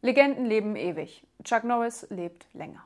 Legenden leben ewig. Chuck Norris lebt länger.